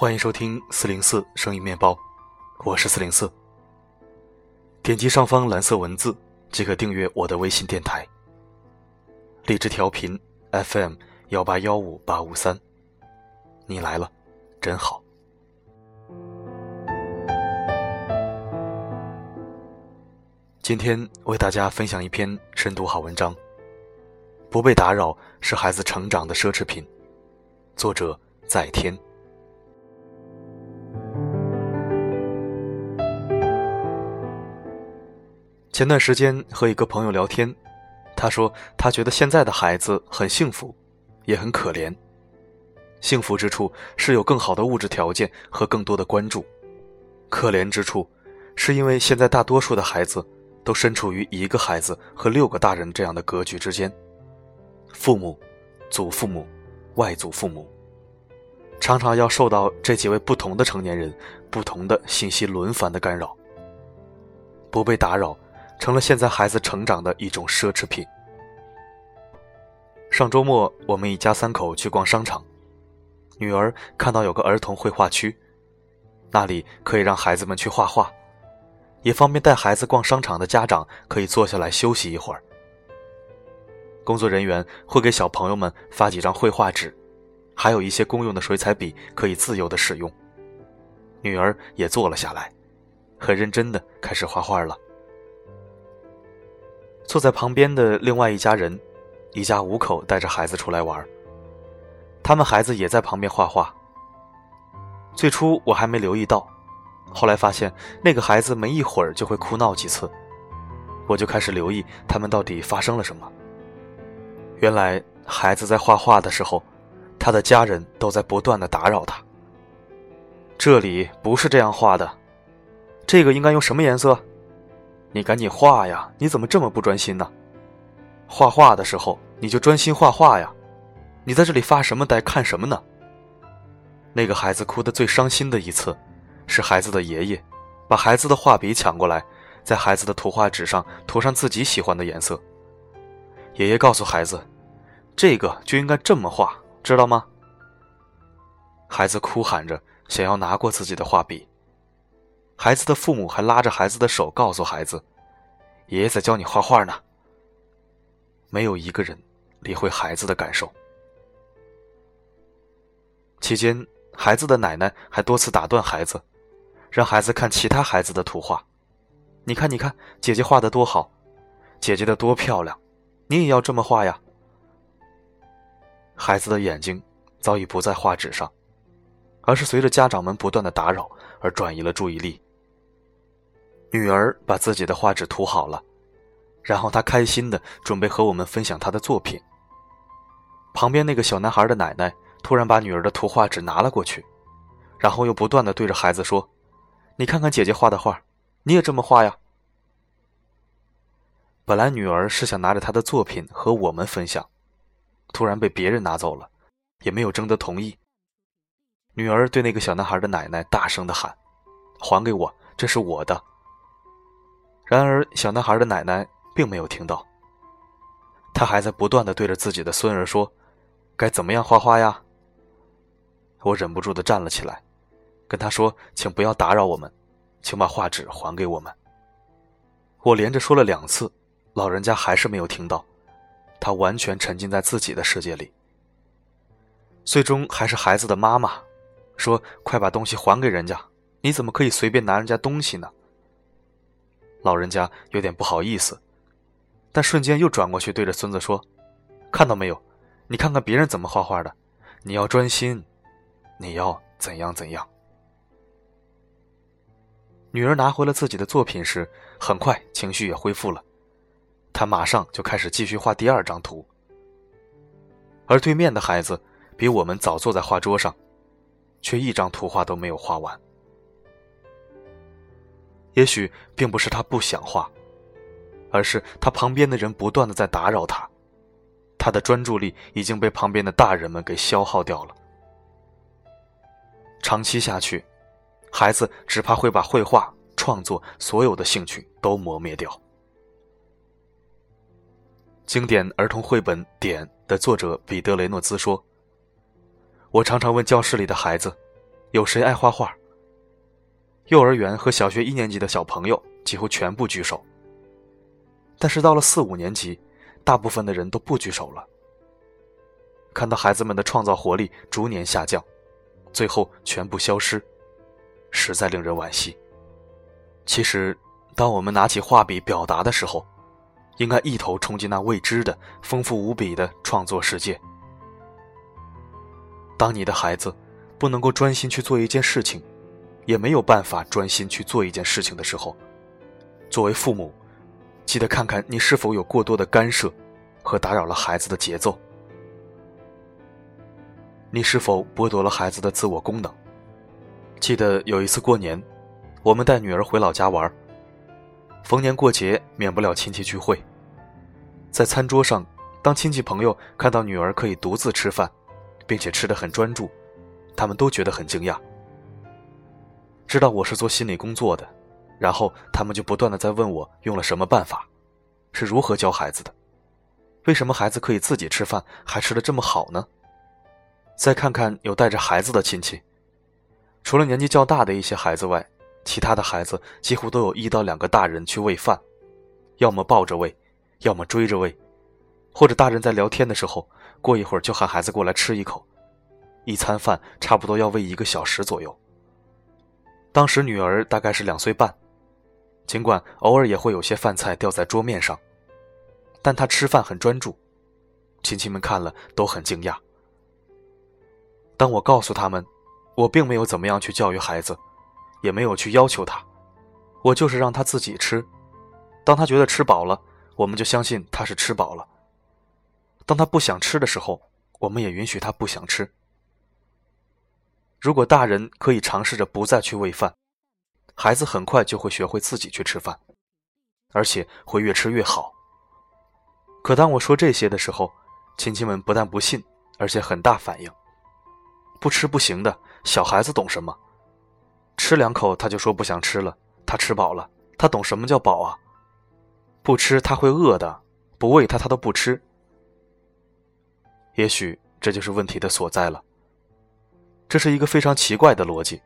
欢迎收听四零四声音面包，我是四零四。点击上方蓝色文字即可订阅我的微信电台。励志调频 FM 幺八幺五八五三，你来了，真好。今天为大家分享一篇深度好文章。不被打扰是孩子成长的奢侈品。作者在天。前段时间和一个朋友聊天，他说他觉得现在的孩子很幸福，也很可怜。幸福之处是有更好的物质条件和更多的关注，可怜之处是因为现在大多数的孩子都身处于一个孩子和六个大人这样的格局之间，父母、祖父母、外祖父母，常常要受到这几位不同的成年人、不同的信息轮番的干扰，不被打扰。成了现在孩子成长的一种奢侈品。上周末，我们一家三口去逛商场，女儿看到有个儿童绘画区，那里可以让孩子们去画画，也方便带孩子逛商场的家长可以坐下来休息一会儿。工作人员会给小朋友们发几张绘画纸，还有一些公用的水彩笔可以自由的使用。女儿也坐了下来，很认真的开始画画了。坐在旁边的另外一家人，一家五口带着孩子出来玩。他们孩子也在旁边画画。最初我还没留意到，后来发现那个孩子没一会儿就会哭闹几次，我就开始留意他们到底发生了什么。原来孩子在画画的时候，他的家人都在不断的打扰他。这里不是这样画的，这个应该用什么颜色？你赶紧画呀！你怎么这么不专心呢？画画的时候你就专心画画呀！你在这里发什么呆，看什么呢？那个孩子哭得最伤心的一次，是孩子的爷爷把孩子的画笔抢过来，在孩子的图画纸上涂上自己喜欢的颜色。爷爷告诉孩子：“这个就应该这么画，知道吗？”孩子哭喊着想要拿过自己的画笔。孩子的父母还拉着孩子的手，告诉孩子：“爷爷在教你画画呢。”没有一个人理会孩子的感受。期间，孩子的奶奶还多次打断孩子，让孩子看其他孩子的图画。你看，你看，姐姐画的多好，姐姐的多漂亮，你也要这么画呀。孩子的眼睛早已不在画纸上，而是随着家长们不断的打扰而转移了注意力。女儿把自己的画纸涂好了，然后她开心的准备和我们分享她的作品。旁边那个小男孩的奶奶突然把女儿的图画纸拿了过去，然后又不断的对着孩子说：“你看看姐姐画的画，你也这么画呀。”本来女儿是想拿着她的作品和我们分享，突然被别人拿走了，也没有征得同意。女儿对那个小男孩的奶奶大声的喊：“还给我，这是我的。”然而，小男孩的奶奶并没有听到。他还在不断的对着自己的孙儿说：“该怎么样画画呀？”我忍不住的站了起来，跟他说：“请不要打扰我们，请把画纸还给我们。”我连着说了两次，老人家还是没有听到，他完全沉浸在自己的世界里。最终，还是孩子的妈妈说：“快把东西还给人家！你怎么可以随便拿人家东西呢？”老人家有点不好意思，但瞬间又转过去对着孙子说：“看到没有？你看看别人怎么画画的，你要专心，你要怎样怎样。”女儿拿回了自己的作品时，很快情绪也恢复了，她马上就开始继续画第二张图。而对面的孩子比我们早坐在画桌上，却一张图画都没有画完。也许并不是他不想画，而是他旁边的人不断的在打扰他，他的专注力已经被旁边的大人们给消耗掉了。长期下去，孩子只怕会把绘画、创作所有的兴趣都磨灭掉。经典儿童绘本《点》的作者彼得雷诺兹说：“我常常问教室里的孩子，有谁爱画画？幼儿园和小学一年级的小朋友几乎全部举手。但是到了四五年级，大部分的人都不举手了。看到孩子们的创造活力逐年下降，最后全部消失，实在令人惋惜。其实，当我们拿起画笔表达的时候，应该一头冲进那未知的、丰富无比的创作世界。当你的孩子不能够专心去做一件事情，也没有办法专心去做一件事情的时候，作为父母，记得看看你是否有过多的干涉和打扰了孩子的节奏。你是否剥夺了孩子的自我功能？记得有一次过年，我们带女儿回老家玩。逢年过节，免不了亲戚聚会。在餐桌上，当亲戚朋友看到女儿可以独自吃饭，并且吃得很专注，他们都觉得很惊讶。知道我是做心理工作的，然后他们就不断的在问我用了什么办法，是如何教孩子的，为什么孩子可以自己吃饭还吃的这么好呢？再看看有带着孩子的亲戚，除了年纪较大的一些孩子外，其他的孩子几乎都有一到两个大人去喂饭，要么抱着喂，要么追着喂，或者大人在聊天的时候，过一会儿就喊孩子过来吃一口。一餐饭差不多要喂一个小时左右。当时女儿大概是两岁半，尽管偶尔也会有些饭菜掉在桌面上，但她吃饭很专注，亲戚们看了都很惊讶。当我告诉他们，我并没有怎么样去教育孩子，也没有去要求他，我就是让他自己吃。当他觉得吃饱了，我们就相信他是吃饱了。当他不想吃的时候，我们也允许他不想吃。如果大人可以尝试着不再去喂饭，孩子很快就会学会自己去吃饭，而且会越吃越好。可当我说这些的时候，亲戚们不但不信，而且很大反应。不吃不行的小孩子懂什么？吃两口他就说不想吃了。他吃饱了，他懂什么叫饱啊？不吃他会饿的，不喂他他都不吃。也许这就是问题的所在了。这是一个非常奇怪的逻辑。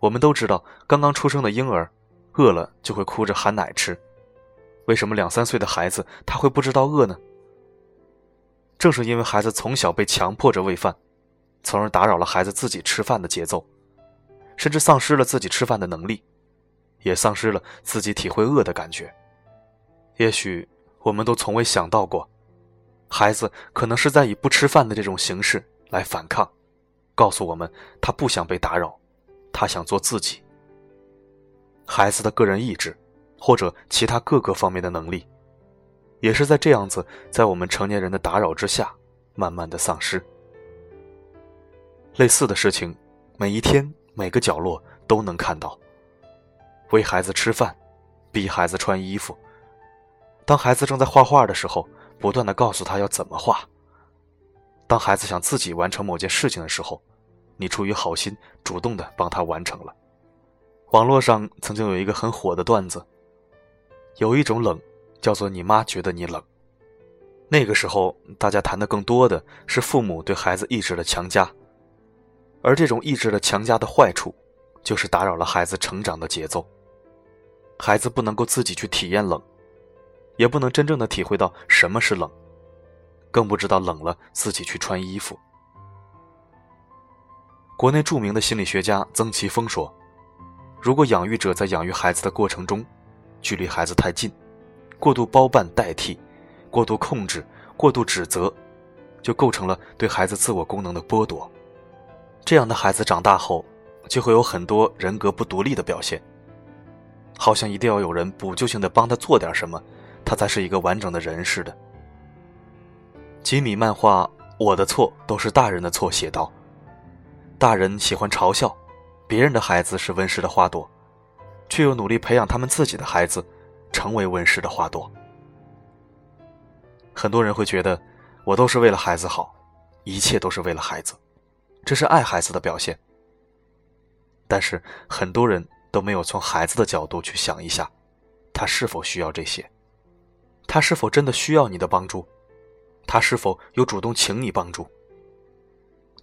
我们都知道，刚刚出生的婴儿饿了就会哭着喊奶吃，为什么两三岁的孩子他会不知道饿呢？正是因为孩子从小被强迫着喂饭。从而打扰了孩子自己吃饭的节奏，甚至丧失了自己吃饭的能力，也丧失了自己体会饿的感觉。也许我们都从未想到过，孩子可能是在以不吃饭的这种形式来反抗，告诉我们他不想被打扰，他想做自己。孩子的个人意志，或者其他各个方面的能力，也是在这样子，在我们成年人的打扰之下，慢慢的丧失。类似的事情，每一天每个角落都能看到。喂孩子吃饭，逼孩子穿衣服。当孩子正在画画的时候，不断的告诉他要怎么画。当孩子想自己完成某件事情的时候，你出于好心主动的帮他完成了。网络上曾经有一个很火的段子，有一种冷，叫做你妈觉得你冷。那个时候，大家谈的更多的是父母对孩子意志的强加。而这种意志的强加的坏处，就是打扰了孩子成长的节奏。孩子不能够自己去体验冷，也不能真正的体会到什么是冷，更不知道冷了自己去穿衣服。国内著名的心理学家曾奇峰说：“如果养育者在养育孩子的过程中，距离孩子太近，过度包办代替，过度控制，过度指责，就构成了对孩子自我功能的剥夺。”这样的孩子长大后，就会有很多人格不独立的表现，好像一定要有人补救性的帮他做点什么，他才是一个完整的人似的。吉米漫画《我的错都是大人的错》写道：“大人喜欢嘲笑别人的孩子是温室的花朵，却又努力培养他们自己的孩子成为温室的花朵。”很多人会觉得，我都是为了孩子好，一切都是为了孩子。这是爱孩子的表现，但是很多人都没有从孩子的角度去想一下，他是否需要这些？他是否真的需要你的帮助？他是否有主动请你帮助？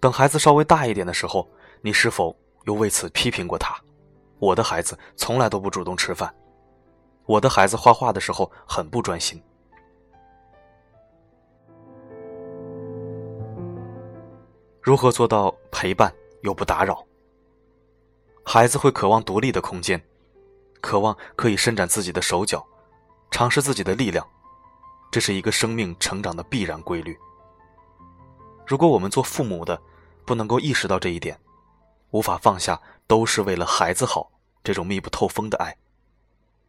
等孩子稍微大一点的时候，你是否又为此批评过他？我的孩子从来都不主动吃饭，我的孩子画画的时候很不专心。如何做到陪伴又不打扰？孩子会渴望独立的空间，渴望可以伸展自己的手脚，尝试自己的力量，这是一个生命成长的必然规律。如果我们做父母的不能够意识到这一点，无法放下都是为了孩子好这种密不透风的爱，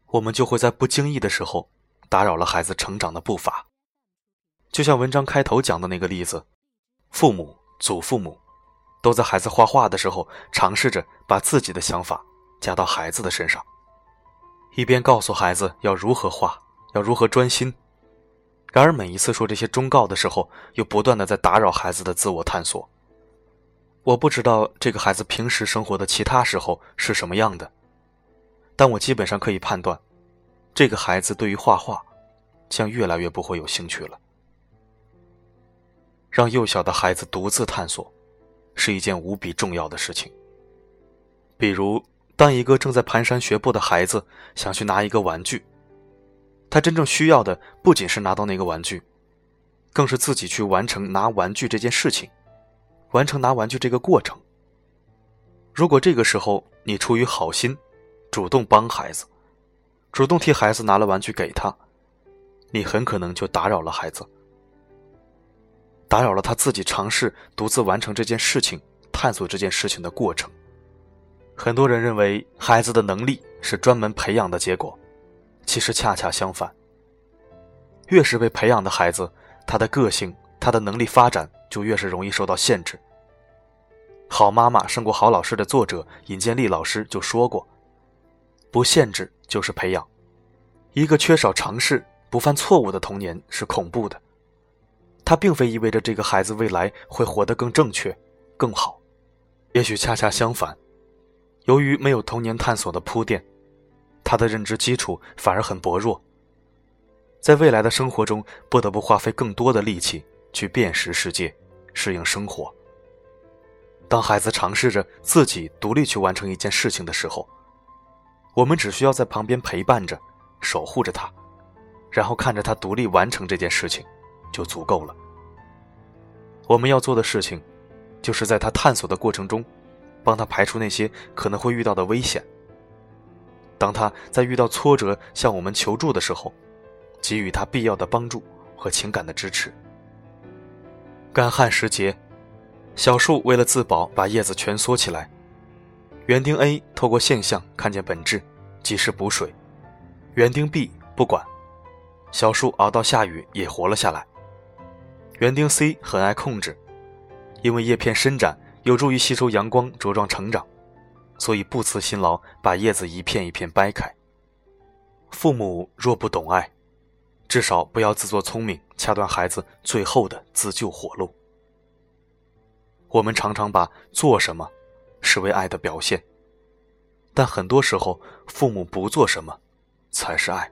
我们就会在不经意的时候打扰了孩子成长的步伐。就像文章开头讲的那个例子，父母。祖父母都在孩子画画的时候尝试着把自己的想法加到孩子的身上，一边告诉孩子要如何画，要如何专心。然而每一次说这些忠告的时候，又不断的在打扰孩子的自我探索。我不知道这个孩子平时生活的其他时候是什么样的，但我基本上可以判断，这个孩子对于画画将越来越不会有兴趣了。让幼小的孩子独自探索，是一件无比重要的事情。比如，当一个正在蹒跚学步的孩子想去拿一个玩具，他真正需要的不仅是拿到那个玩具，更是自己去完成拿玩具这件事情，完成拿玩具这个过程。如果这个时候你出于好心，主动帮孩子，主动替孩子拿了玩具给他，你很可能就打扰了孩子。打扰了他自己尝试独自完成这件事情、探索这件事情的过程。很多人认为孩子的能力是专门培养的结果，其实恰恰相反。越是被培养的孩子，他的个性、他的能力发展就越是容易受到限制。好妈妈胜过好老师的作者尹建莉老师就说过：“不限制就是培养。一个缺少尝试、不犯错误的童年是恐怖的。”它并非意味着这个孩子未来会活得更正确、更好，也许恰恰相反。由于没有童年探索的铺垫，他的认知基础反而很薄弱，在未来的生活中不得不花费更多的力气去辨识世界、适应生活。当孩子尝试着自己独立去完成一件事情的时候，我们只需要在旁边陪伴着、守护着他，然后看着他独立完成这件事情。就足够了。我们要做的事情，就是在他探索的过程中，帮他排除那些可能会遇到的危险。当他在遇到挫折向我们求助的时候，给予他必要的帮助和情感的支持。干旱时节，小树为了自保，把叶子蜷缩起来。园丁 A 透过现象看见本质，及时补水。园丁 B 不管，小树熬到下雨也活了下来。园丁 C 很爱控制，因为叶片伸展有助于吸收阳光茁壮成长，所以不辞辛劳把叶子一片一片掰开。父母若不懂爱，至少不要自作聪明掐断孩子最后的自救活路。我们常常把做什么视为爱的表现，但很多时候父母不做什么才是爱。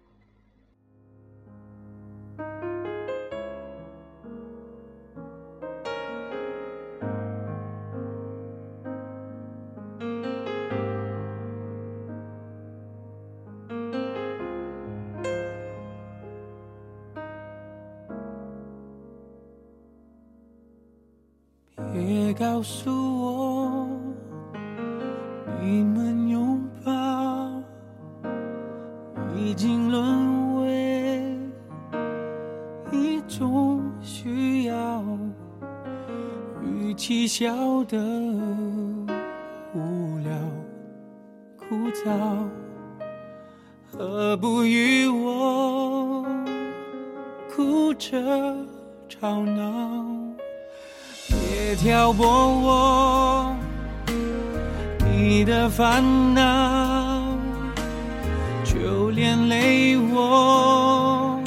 告诉我，你们拥抱已经沦为一种需要，与其笑得无聊枯燥，何不与我哭着吵闹，别挑拨我你的烦恼，就连累我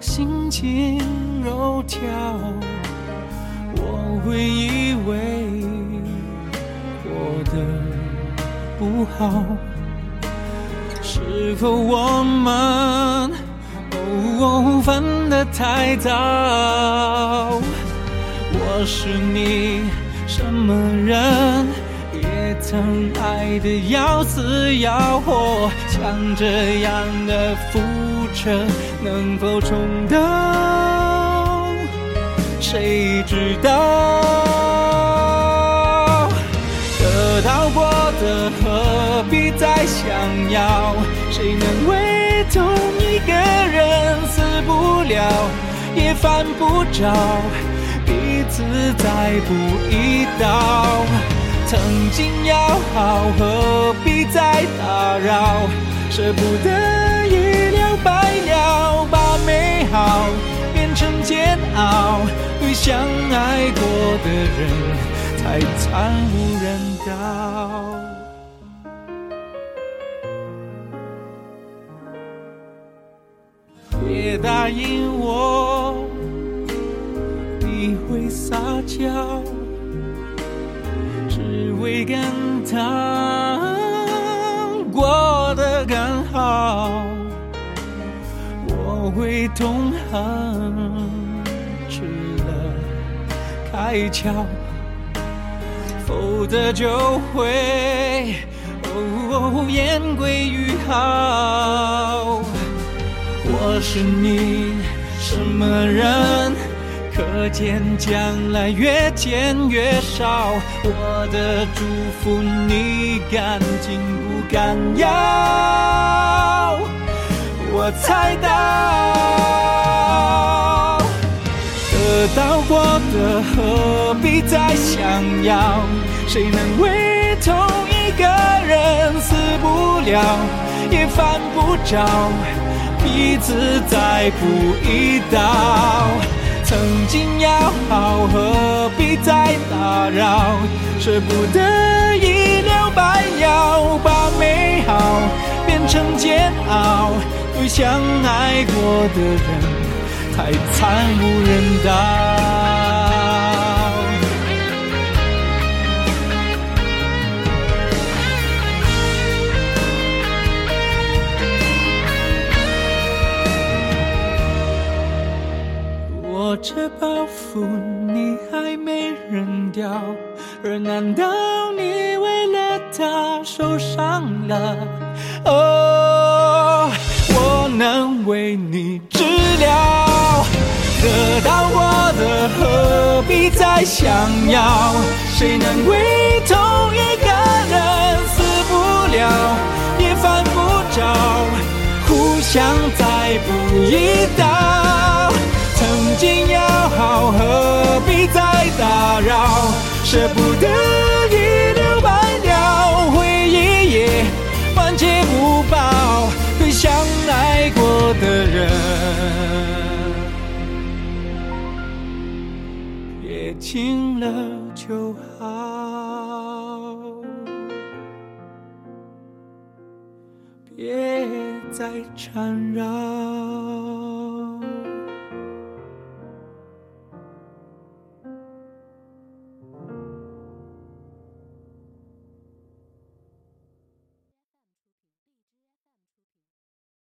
心情肉跳，我会以为过得不好。是否我们哦分得太早？我是你什么人？也曾爱得要死要活，像这样的覆辙能否重蹈？谁知道？得到过的何必再想要？谁能为同一个人死不了，也犯不着，自在不一道。曾经要好，何必再打扰？舍不得一了百了，把美好变成煎熬，对相爱过的人才惨无人道。别答应我，会撒娇，只为跟他过得刚好。我会痛恨吃了开窍，否则就会哦言归于好。我是你什么人？可见将来越见越少。我的祝福你敢紧不敢要？我猜到，得到过的何必再想要？谁能为同一个人死不了，也犯不着？彼此再不一道，曾经要好，何必再打扰？舍不得一了百了，把美好变成煎熬，对相爱过的人太惨无人道。这包袱你还没扔掉，而难道你为了他受伤了？哦，我能为你治疗，得到过的何必再想要？谁能为同一个人死不了，也犯不着，互相再补一刀。好，何必再打扰？舍不得一了百了，回忆也万劫不保。对相爱过的人，别亲了就好，别再缠绕。